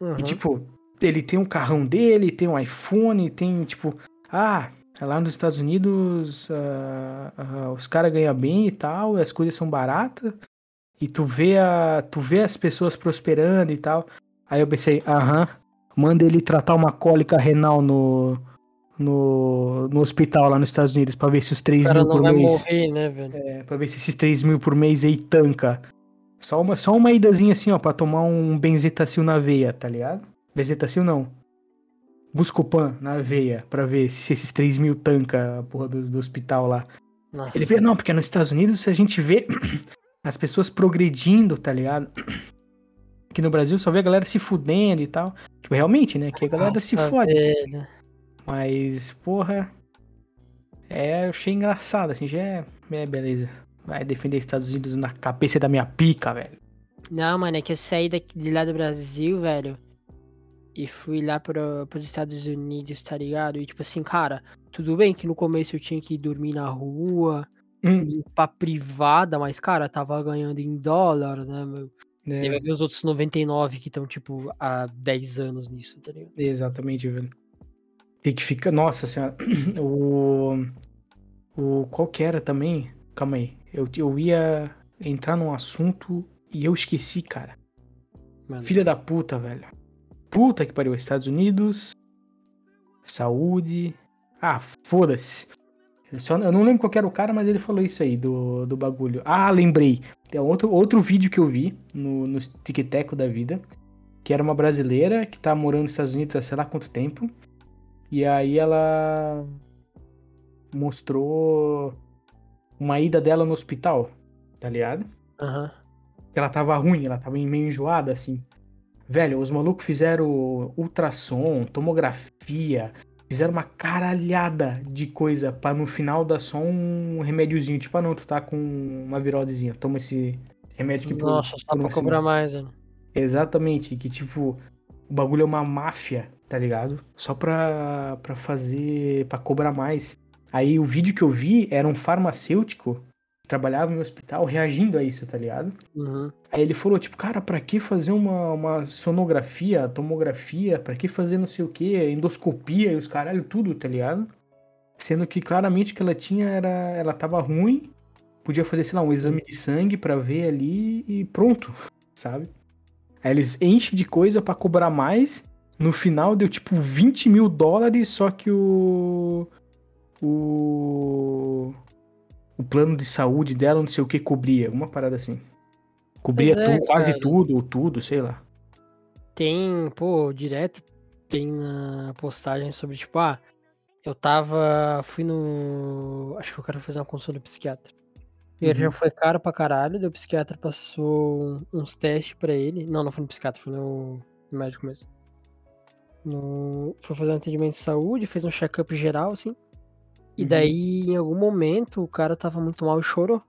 Uhum. E tipo, ele tem um carrão dele, tem um iPhone, tem tipo, ah, lá nos Estados Unidos ah, ah, os caras ganham bem e tal, as coisas são baratas, e tu vê, a, tu vê as pessoas prosperando e tal. Aí eu pensei, aham, manda ele tratar uma cólica renal no, no, no hospital lá nos Estados Unidos pra ver se os 3 o cara mil por mês. morrer, né, velho? É, pra ver se esses 3 mil por mês aí tanca. Só uma, só uma idazinha assim, ó, pra tomar um benzetacil na veia, tá ligado? Benzetacil não. Buscopan na veia, pra ver se esses 3 mil tanca a porra do, do hospital lá. Nossa. Ele vê, não, porque nos Estados Unidos a gente vê as pessoas progredindo, tá ligado? Aqui no Brasil só vê a galera se fudendo e tal. Tipo, realmente, né? Que a galera se Nossa, fode. velho. Mas, porra. É, eu achei engraçado, assim, já é. É, beleza. Vai defender Estados Unidos na cabeça da minha pica, velho. Não, mano, é que eu saí daqui, de lá do Brasil, velho. E fui lá pro, pros Estados Unidos, tá ligado? E tipo assim, cara, tudo bem que no começo eu tinha que dormir na rua, Hum, limpar privada, mas, cara, tava ganhando em dólar, né, meu? E é, vai ver os outros 99 que estão, tipo, há 10 anos nisso, tá ligado? exatamente, velho. Tem que ficar. Nossa senhora. *clears throat* O. O. Qual que era também? Calma aí. Eu, eu ia entrar num assunto e eu esqueci, cara. Mano, Filha da puta, velho. Puta que pariu. Estados Unidos. Saúde. Ah, foda-se. Eu só- Eu não lembro qual que era o cara, mas ele falou isso aí do, do bagulho. Ah, lembrei. Tem outro, outro vídeo que eu vi no, no TikTok da vida. Que era uma brasileira que tá morando nos Estados Unidos há sei lá quanto tempo. E aí ela mostrou uma ida dela no hospital, tá ligado? aham. que ela tava ruim, ela tava meio enjoada, assim. Velho, os malucos fizeram ultrassom, tomografia, fizeram uma caralhada de coisa pra no final dar só um remédiozinho. Tipo, ah não, tu tá com uma virosezinha, toma esse remédio que Nossa, só pra cobrar mais, né? Exatamente, que tipo, o bagulho é uma máfia, tá ligado? Só pra, pra fazer, pra cobrar mais. Aí o vídeo que eu vi era um farmacêutico trabalhava em um hospital reagindo a isso, tá ligado? Uhum. Aí ele falou, tipo, cara, pra que fazer uma, uma sonografia, tomografia, pra que fazer não sei o que, endoscopia e os caralho, tudo, tá ligado? Sendo que claramente o que ela tinha era. Ela tava ruim, podia fazer, sei lá, um exame de sangue pra ver ali e pronto, sabe? Aí eles enchem de coisa pra cobrar mais. No final deu tipo 20 mil dólares, só que o. O. O plano de saúde dela, não sei o que, cobria. Uma parada assim. Cobria é, tu- quase tudo, ou tudo, sei lá. Tem, pô, direto tem na postagem sobre, tipo, ah, eu tava. Fui no. Acho que eu quero fazer uma consulta do psiquiatra. E ele já Uhum. foi caro pra caralho, daí o psiquiatra passou uns testes pra ele. Não, não foi no psiquiatra, foi no, no médico mesmo. No, foi fazer um atendimento de saúde, fez um check-up geral, assim. E Uhum. daí, em algum momento, o cara tava muito mal e chorou.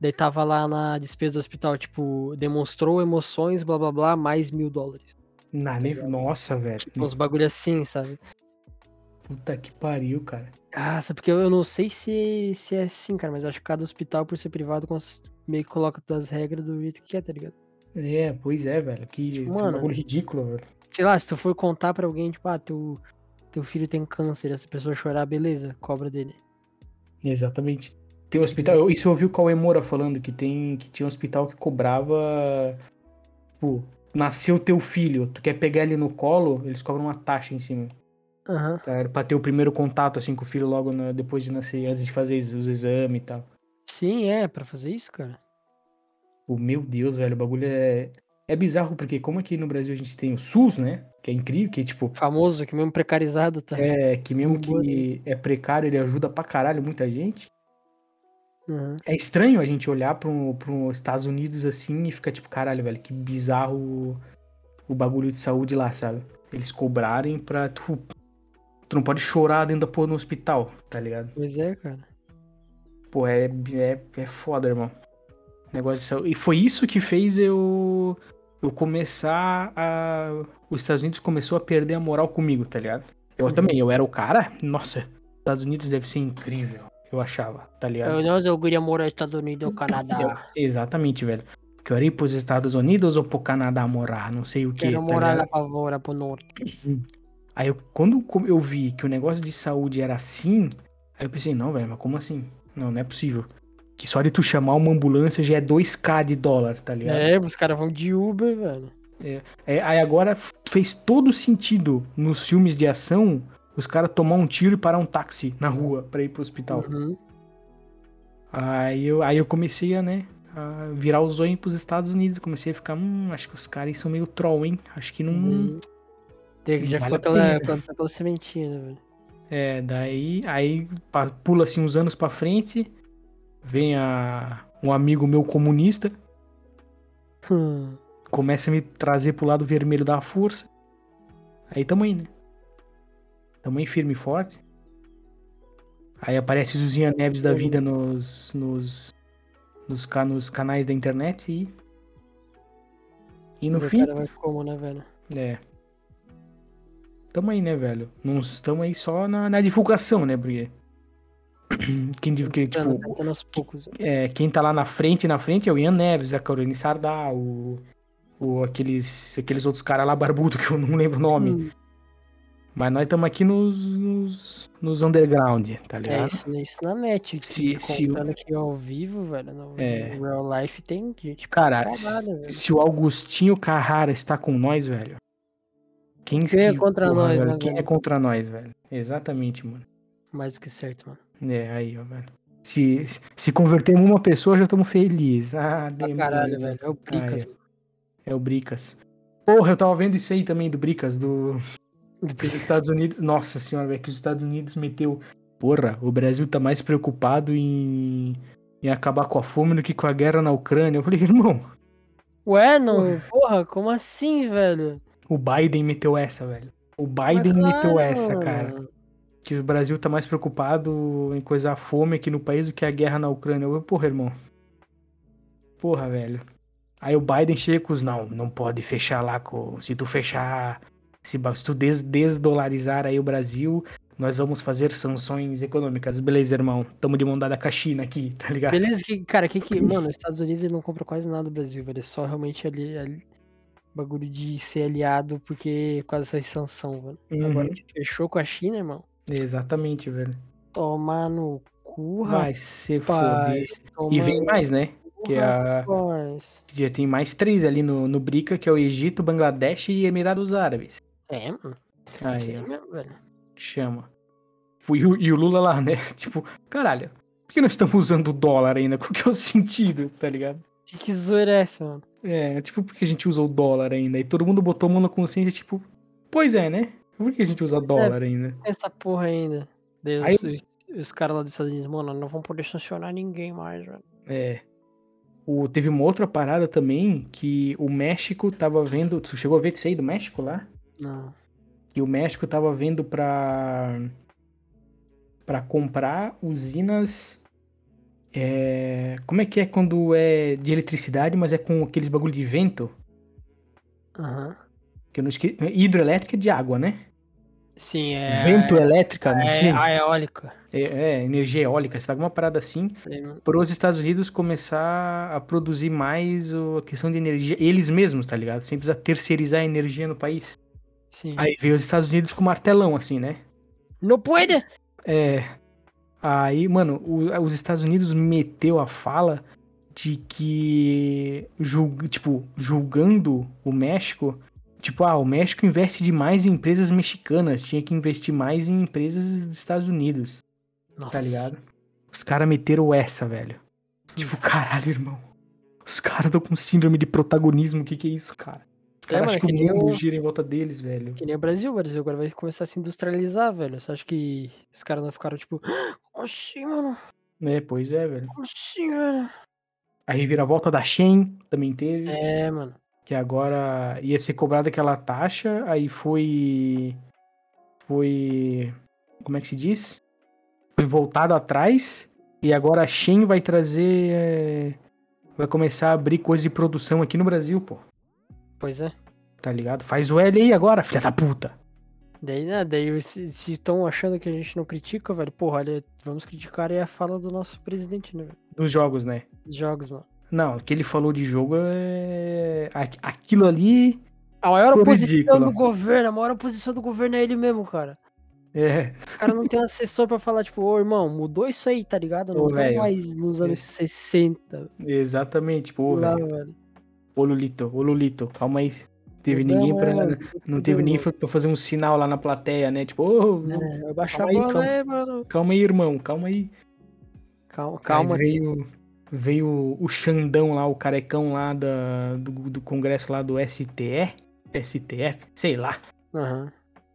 Daí tava lá na despesa do hospital, tipo, demonstrou emoções, blá blá blá, mais mil dólares. Na neve- Nossa, velho. Tipo, uns bagulho assim, sabe? Puta que pariu, cara. Ah, sabe porque eu não sei se, se é assim, cara, mas acho que cada hospital, por ser privado, meio que coloca das regras do jeito que é, tá ligado? É, pois é, velho. Que Tipo, mano, bagulho ridículo, velho. Sei lá, se tu for contar pra alguém, tipo, ah, teu, teu filho tem câncer, essa pessoa chorar, beleza, cobra dele. Exatamente. Tem um hospital, eu- isso eu ouvi o Cauê Moura falando, que, tem, que tinha um hospital que cobrava. Tipo, nasceu teu filho, tu quer pegar ele no colo, eles cobram uma taxa em cima. Aham. Tá? Pra ter o primeiro contato assim com o filho logo na- depois de nascer, antes de fazer os exames e tal. Sim, é, pra fazer isso, cara. Pô, meu Deus, velho, o bagulho é. É bizarro, porque como aqui no Brasil a gente tem o SUS, né? Que é incrível, que tipo, Famoso, que mesmo precarizado, tá? é que mesmo que é precário, ele ajuda pra caralho muita gente. Aham. É estranho a gente olhar para os Estados Unidos assim e ficar tipo, caralho, velho, que bizarro o, o bagulho de saúde lá, sabe? Eles cobrarem pra tu. Tu não pode chorar dentro da porra no hospital, tá ligado? Pois é, cara. Pô, é, é, é foda, irmão. Negócio. E foi isso que fez eu. Eu começar a. Os Estados Unidos começou a perder a moral comigo, tá ligado? Eu Uhum. também, eu era o cara. Nossa, Estados Unidos deve ser incrível. Eu achava, tá ligado? Eu, nós, eu queria morar nos Estados Unidos ou Eu- Canadá. exatamente, velho. Quero ir pros Estados Unidos ou pro Canadá morar, não sei o que. Quero morar lá pra fora, pro norte. Aí eu, quando eu vi que o negócio de saúde era assim, aí eu pensei, não, velho, mas como assim? Não, não é possível. Que só de tu chamar uma ambulância já é 2k de dólar, tá ligado? É, os caras vão de Uber, velho. É, aí agora fez todo sentido nos filmes de ação os caras tomar um tiro e parar um táxi na rua pra ir pro hospital. Uhum. Aí eu, aí eu comecei a, né, a virar os olhos pros Estados Unidos. Comecei a ficar, hum, acho que os caras são meio troll, hein? Acho que não. Uhum. Tem- Já Vale ficou aquela, aquela, aquela sementinha, né, velho? É, daí, aí pula assim uns anos pra frente, vem a, um amigo meu comunista, Hum. começa a me trazer pro lado vermelho da força. Aí tamo aí, né? Tamo aí firme e forte. Aí aparece Zuzinha Neves da vida nos, nos, nos, nos canais da internet e. E no o fim, cara vai como, né, velho? É. Tamo aí, né, velho? Não estamos aí só na, na divulgação, né, porque. *clears throat* Quem, que, Tentando, tipo, tentando aos poucos. é, quem tá lá na frente, na frente é o Ian Neves, a Caroline Sardá, o, o, aqueles, aqueles outros caras lá barbudo *laughs* que eu não lembro o nome. Hum, Mas nós estamos aqui nos, nos, nos underground, tá é ligado? isso, isso na net. Se- Se, o- contando aqui ao vivo, velho, no, É. no real life tem gente Cara, velho. se o Augustinho Carrara está com nós, velho. Quem, Quem é que- contra nós, velho, né, Quem é velho? contra nós, velho? Exatamente, mano. Mais do que certo, mano. É, aí, ó, velho. Se, se- convertermos uma pessoa, já estamos felizes. Ah, demônio, caralho, velho. É o Bricas, Ah, É o Bricas. Porra, eu tava vendo isso aí também do Bricas, do, dos Estados Unidos. Nossa senhora, velho, que os Estados Unidos meteu. Porra, o Brasil tá mais preocupado em, em acabar com a fome do que com a guerra na Ucrânia. Eu falei, irmão, Ué, não, porra, como assim, velho? O Biden meteu essa, velho. O Biden meteu essa, cara. Que o Brasil tá mais preocupado em coisar fome aqui no país do que a guerra na Ucrânia. Eu, porra, irmão. Porra, velho. Aí o Biden chega com os não, não pode fechar lá com. Se tu fechar. Se, se tu des, desdolarizar aí o Brasil, nós vamos fazer sanções econômicas. Beleza, irmão. Tamo de mão dada com a China aqui, tá ligado? Beleza, que, cara, que que. Mano, os Estados Unidos ele não compra quase nada do Brasil, velho. É só realmente ali, ali- bagulho de ser aliado porque por causa dessa sanção, velho. Agora Uhum. que fechou com a China, irmão. Exatamente, velho. Tomar no cu, Vai se foder. rapaz. E vem mais, né? Que a, rapaz. já tem mais três ali no, no BRICA, que é o Egito, Bangladesh e Emirados Árabes. É, mano. Aí, mesmo, velho. Chama. E o, e o Lula lá, né? *laughs* Tipo, caralho, por que nós estamos usando o dólar ainda? Qual que é o sentido, tá ligado? Que, que zoeira é essa, mano? É, tipo, por que a gente usa o dólar ainda? E todo mundo botou a mão na consciência, tipo, pois é, né? Por que a gente usa dólar ainda? Essa porra ainda. Deus, Aí- os, os caras lá dos Estados Unidos, mano, não vão poder sancionar ninguém mais, velho. É. O, teve uma outra parada também que o México tava vendo. Tu chegou a ver isso aí do México lá? Não. que o México tava vendo pra para comprar usinas é, como é que é quando é de eletricidade, mas é com aqueles bagulho de vento, Aham. Que eu não esqueci, hidroelétrica de água, né? Sim, é. Vento elétrica, não é, sei. a eólica. É, é, energia eólica, se tá alguma parada assim, mano. para os Estados Unidos começar a produzir mais o- a questão de energia eles mesmos, tá ligado? Sem precisar terceirizar a energia no país. Sim. Aí veio os Estados Unidos com martelão assim, né? Não pode! É. Aí, mano, o- os Estados Unidos meteu a fala de que, julg, tipo, julgando o México, tipo, ah, o México investe demais em empresas mexicanas, tinha que investir mais em empresas dos Estados Unidos, Nossa. tá ligado? Os caras meteram essa, velho. Tipo, caralho, irmão. Os caras estão com síndrome de protagonismo, o que que é isso, cara? Os É, caras mano, acham é que que o mundo o- gira em volta deles, velho. Que nem o Brasil, o Brasil agora vai começar a se industrializar, velho. Você acha que os caras não ficaram tipo, "Ah, como assim, mano? É, pois é, velho. Como assim, velho? A reviravolta da Shen também teve. É, mano. Que agora ia ser cobrada aquela taxa, aí foi. Foi. Como é que se diz? Foi voltado atrás, e agora a Shen vai trazer. é, vai começar a abrir coisa de produção aqui no Brasil, pô. Pois é. Tá ligado? Faz o L aí agora, filha da puta. Daí, né, daí se estão achando que a gente não critica, velho, porra, olha, vamos criticar aí a fala do nosso presidente, né, velho? Dos jogos, né? Dos jogos, mano. Não, o que ele falou de jogo é. aqu- Aquilo ali. A maior oposição ridículo. do governo, a maior oposição do governo é ele mesmo, cara. É. O cara não tem um assessor pra falar, tipo, ô irmão, mudou isso aí, tá ligado? Não velho. mais nos anos 60. Exatamente, pô, lá, velho. velho. Ô Lulito, ô Lulito, calma aí. Teve Não, ninguém pra. mano, Não teve ninguém pra fazer um sinal lá na plateia, né? Tipo, ô, É, vai baixar Calma aí, calma. aí, mano. calma aí, irmão, calma aí. Calma, Aí calma. veio, veio o Xandão lá, o carecão lá da, do, do congresso lá do STE, STF, sei lá. Aham.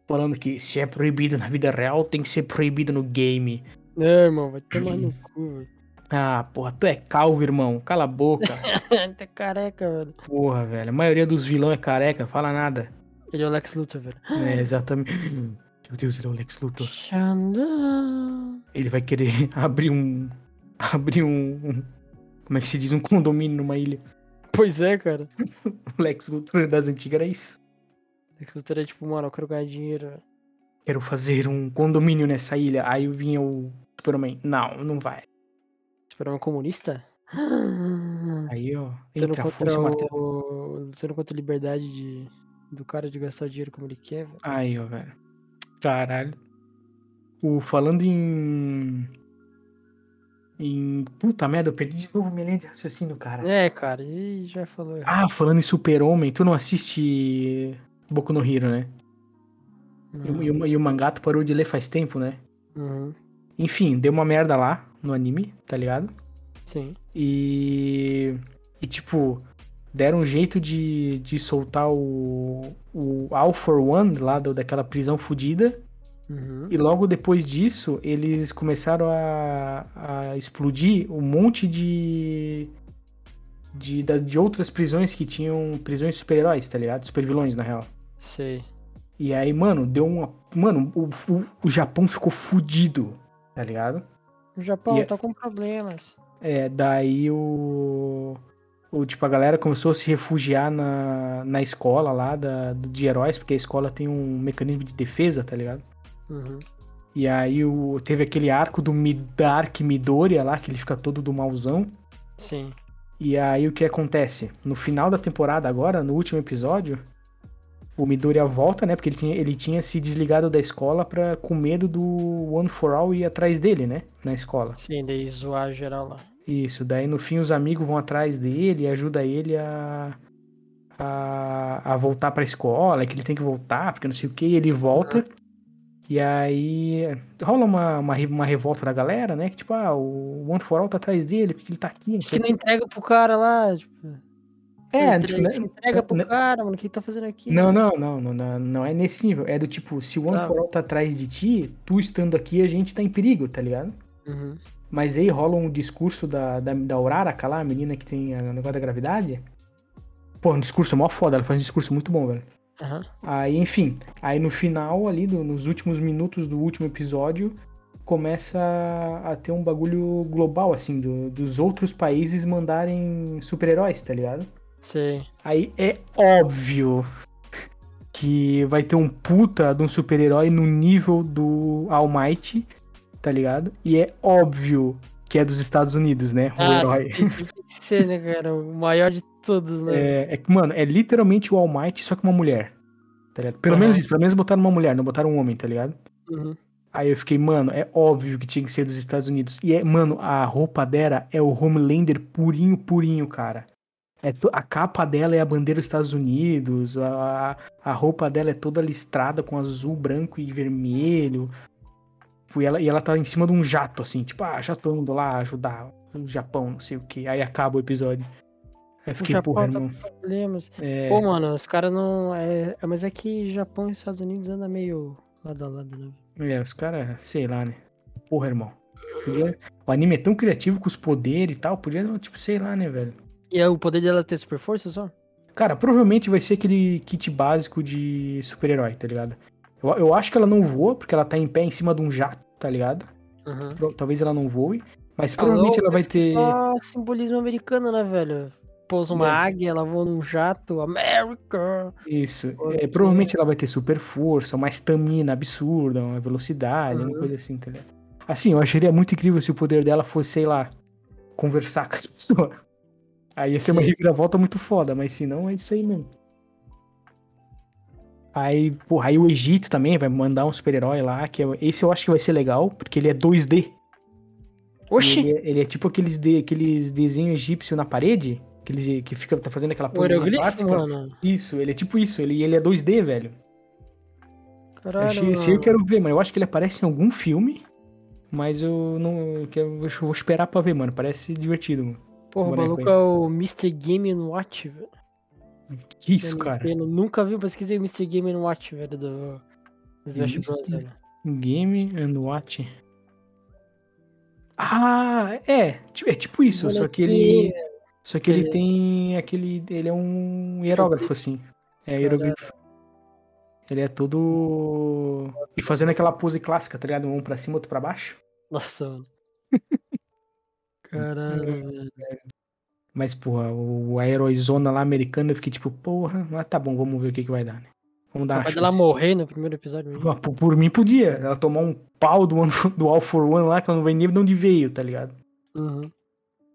Falando que se é proibido na vida real, tem que ser proibido no game. É, irmão, vai tomar no cu, velho. Ah, porra, tu é calvo, irmão. Cala a boca. *laughs* tá careca, velho. porra, velho. A maioria dos vilões é careca, fala nada. Ele é o Lex Luthor, velho. É, exatamente. *gasps* Meu Deus, ele é o Lex Luthor. Xandão. Ele vai querer *laughs* abrir um. Abrir um. Como é que se diz? Um *laughs* condomínio numa ilha. Pois é, cara. *laughs* O Lex Luthor das antigas era isso. Lex Luthor é tipo, mano, eu quero ganhar dinheiro. Quero fazer um condomínio nessa ilha. Aí vinha o Superman. Não, não vai. Superman comunista? Aí, ó. Lutando Entra a contra o... Lutando contra a liberdade de... do cara de gastar dinheiro como ele quer, velho. Aí, ó, velho. Caralho. O, falando em. Em. Puta merda, eu perdi de novo minha linha de raciocínio, cara. É, cara, e já falou. errado. Ah, falando em Super-Homem, tu não assiste Boku no Hero, né? E, o- e o- e o mangá tu parou de ler faz tempo, né? Uhum, Enfim, deu uma merda lá no anime, tá ligado? Sim. E. E tipo, deram um jeito de, de soltar o. O All for One lá do, daquela prisão fodida. Uhum. E logo depois disso, eles começaram a, a explodir um monte de. de, da- de outras prisões que tinham prisões de super-heróis, tá ligado? Super-vilões, na real. Sei. E aí, mano, deu uma. Mano, o, o, o Japão ficou fudido, tá ligado? O Japão E é- tá com problemas. É, daí o. o tipo, a galera começou a se refugiar na, na escola lá da, de heróis, porque a escola tem um mecanismo de defesa, tá ligado? Uhum. E aí o, teve aquele arco do Dark Midoriya lá, que ele fica todo do mauzão. Sim. E aí o que acontece? No final da temporada agora, no último episódio, o Midoriya volta, né? Porque ele tinha, ele tinha se desligado da escola pra, com medo do One for All ir atrás dele, né? Na escola. Sim, daí zoar geral lá. Isso, daí no fim os amigos vão atrás dele e ajuda ele a, a, a voltar pra escola, que ele tem que voltar, porque não sei o que, ele volta. E aí rola uma, uma, uma revolta da galera, né? Que tipo, ah, o One for All tá atrás dele, porque ele tá aqui. não que não entrega pro cara lá? Tipo, É, entre- tipo, né, se entrega pro né- cara, mano. O que ele tá fazendo aqui? Não, não, não, não, não, não é nesse nível. É do tipo, se o One Tá. for All tá atrás de ti, tu estando aqui, a gente tá em perigo, tá ligado? Uhum. Mas aí rola um discurso da, da, da Uraraka lá, a menina que tem o negócio da gravidade. Pô, um discurso mó foda, ela faz um discurso muito bom, velho. Aham. Aí, enfim, aí no final ali, do- nos últimos minutos do último episódio, começa a ter um bagulho global, assim, do- dos outros países mandarem super-heróis, tá ligado? Sei. Aí é óbvio que vai ter um puta de um super-herói no nível do All Might, tá ligado? E é óbvio que é dos Estados Unidos, né? O Ah, herói. tem tem que ser, né, cara? O maior de todos, né? É, é mano, é literalmente o All Might, só que uma mulher. Tá ligado? Pelo Aham. menos isso, pelo menos botaram uma mulher, não botaram um homem, tá ligado? Uhum. Aí eu fiquei, mano, é óbvio que tinha que ser dos Estados Unidos. E é, mano, a roupa dela é o Homelander purinho, purinho, cara. É a capa dela é a bandeira dos Estados Unidos, a, a roupa dela é toda listrada com azul, branco e vermelho. E ela, e ela tá em cima de um jato, assim, tipo, ah, já tô indo lá ajudar o Japão, não sei o que. Aí acaba o episódio. Aí fiquei, porra, tá irmão. Problemas. É, Pô, mano, os caras não. É... é, Mas é que Japão e Estados Unidos andam meio lado a lado, né? É, os caras, sei lá, né? Porra, irmão. Podia- O anime é tão criativo com os poderes e tal, podia, tipo, sei lá, né, velho? E é o poder dela ter super força só? Cara, provavelmente vai ser aquele kit básico de super-herói, tá ligado? Eu, eu acho que ela não voa, porque ela tá em pé em cima de um jato, tá ligado? Uhum. Talvez ela não voe, mas provavelmente ela vai ter. Só simbolismo americano, né, velho? Pousa uma É. águia, ela voa num jato. America! Isso. É, provavelmente ela vai ter super força, uma estamina absurda, uma velocidade, uma Uhum. coisa assim, tá ligado? Assim, eu acharia muito incrível se o poder dela fosse, sei lá, conversar *laughs* com as pessoas. Aí ia ser uma reviravolta muito foda, mas se não, é isso aí mesmo. Aí, porra, aí o Egito também vai mandar um super-herói lá, que é, esse eu acho que vai ser legal, porque ele é 2D. E Oxi! Ele, é, ele é tipo aqueles, de, aqueles desenhos egípcios na parede, aqueles que fica tá fazendo aquela posição clássica. mano. Isso, ele é tipo isso, ele, ele é 2D, velho. Caralho, Esse, esse aí eu quero ver, mano. Eu acho que ele aparece em algum filme, mas eu não. Eu quero- eu vou esperar pra ver, mano. Parece divertido, mano. Porra, o maluco aí. é o Mr. Game Watch, velho. Que isso, Eu cara? entendo, Nunca vi, pesquisei o Mr. Game Watch, velho, do Smash. Bros, velho. Game and Watch. Ah, é. É tipo isso, só que ele. Só que ele Ele- tem aquele. Ele é um hierógrafo, assim. É hieroglifo. Ele é todo. E fazendo aquela pose clássica, tá ligado? Um pra cima, outro pra baixo. Nossa, mano. *laughs* Caralho, velho. Mas, porra, o, a heroizona lá americana, eu fiquei tipo, porra, mas tá bom, vamos ver o que, que vai dar, né? Vamos dar dela chance. morrer no primeiro episódio mesmo. Ah, Por, por mim podia. Ela tomar um pau do, do All for One lá, que ela não vai nem de onde veio, tá ligado? Uhum.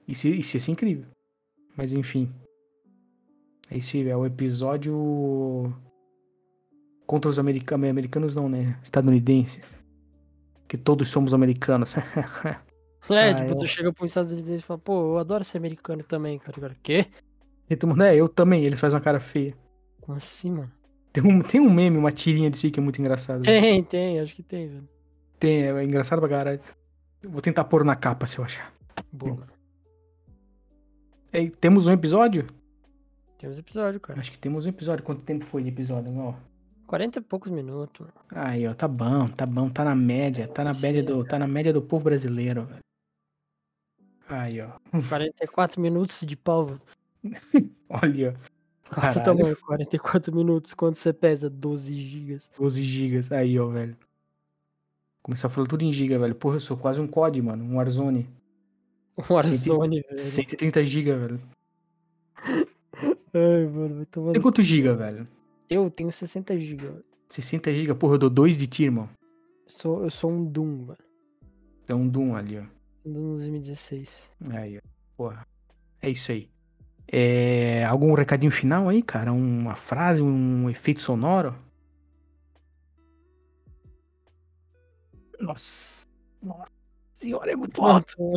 Isso, isso ia ser incrível. Mas enfim. Esse é o episódio. Contra os america- americanos, não, né? Estadunidenses. Que todos somos americanos. *laughs* É, Ah, tipo, eu- tu chega pros Estados Unidos e fala, pô, eu adoro ser americano também, cara. Agora, quê? e todo mundo, é, eu também. Eles fazem uma cara feia. Como assim, mano? Tem um, tem um meme, uma tirinha disso aí que é muito engraçado. Tem, tem, acho que tem, velho. Tem, é engraçado pra caralho. Vou tentar pôr na capa se eu achar. Boa, mano. É, temos um episódio? Temos episódio, cara. Acho que temos um episódio. Quanto tempo foi de episódio? Ó. 40 e poucos minutos. Aí, ó, tá bom, tá bom, tá na média, tá na média do, tá na média do povo brasileiro, velho. Aí, ó. 44 minutos de pau. *laughs* Olha, Qual o tamanho? 44 minutos. Quanto você pesa? 12 gigas. 12 gigas. Aí, ó, velho. Começou a falar tudo em giga, velho. Porra, eu sou quase um COD, mano. Um Warzone. Um Warzone, velho. 130 giga, velho. Ai, mano, vai tomar Tem quanto giga, velho? Eu tenho 60 gigas, velho. 60 giga. Porra, eu dou 2 de ti, irmão. Sou, eu sou um Doom, velho. Tem um Doom ali, ó. Doom 2016. Aí. Porra. É isso aí. É... Algum recadinho final aí, cara? Uma frase, um efeito sonoro? Nossa. Nossa senhora, é muito alto.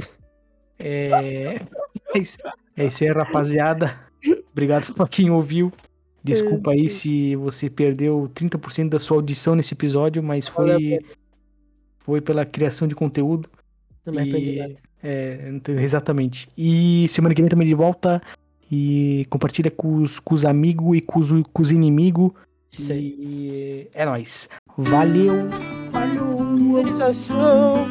É... *laughs* É isso, é isso aí, rapaziada. Obrigado pra quem ouviu. Desculpa aí se você perdeu 30% da sua audição nesse episódio, mas foi, foi pela criação de conteúdo. Arrependi E- nada. É, ent- exatamente. E semana que vem também de volta. E compartilha com os, com os amigos e com os, com os inimigos. Isso aí. E é nóis. Valeu. Valeu. Finalização.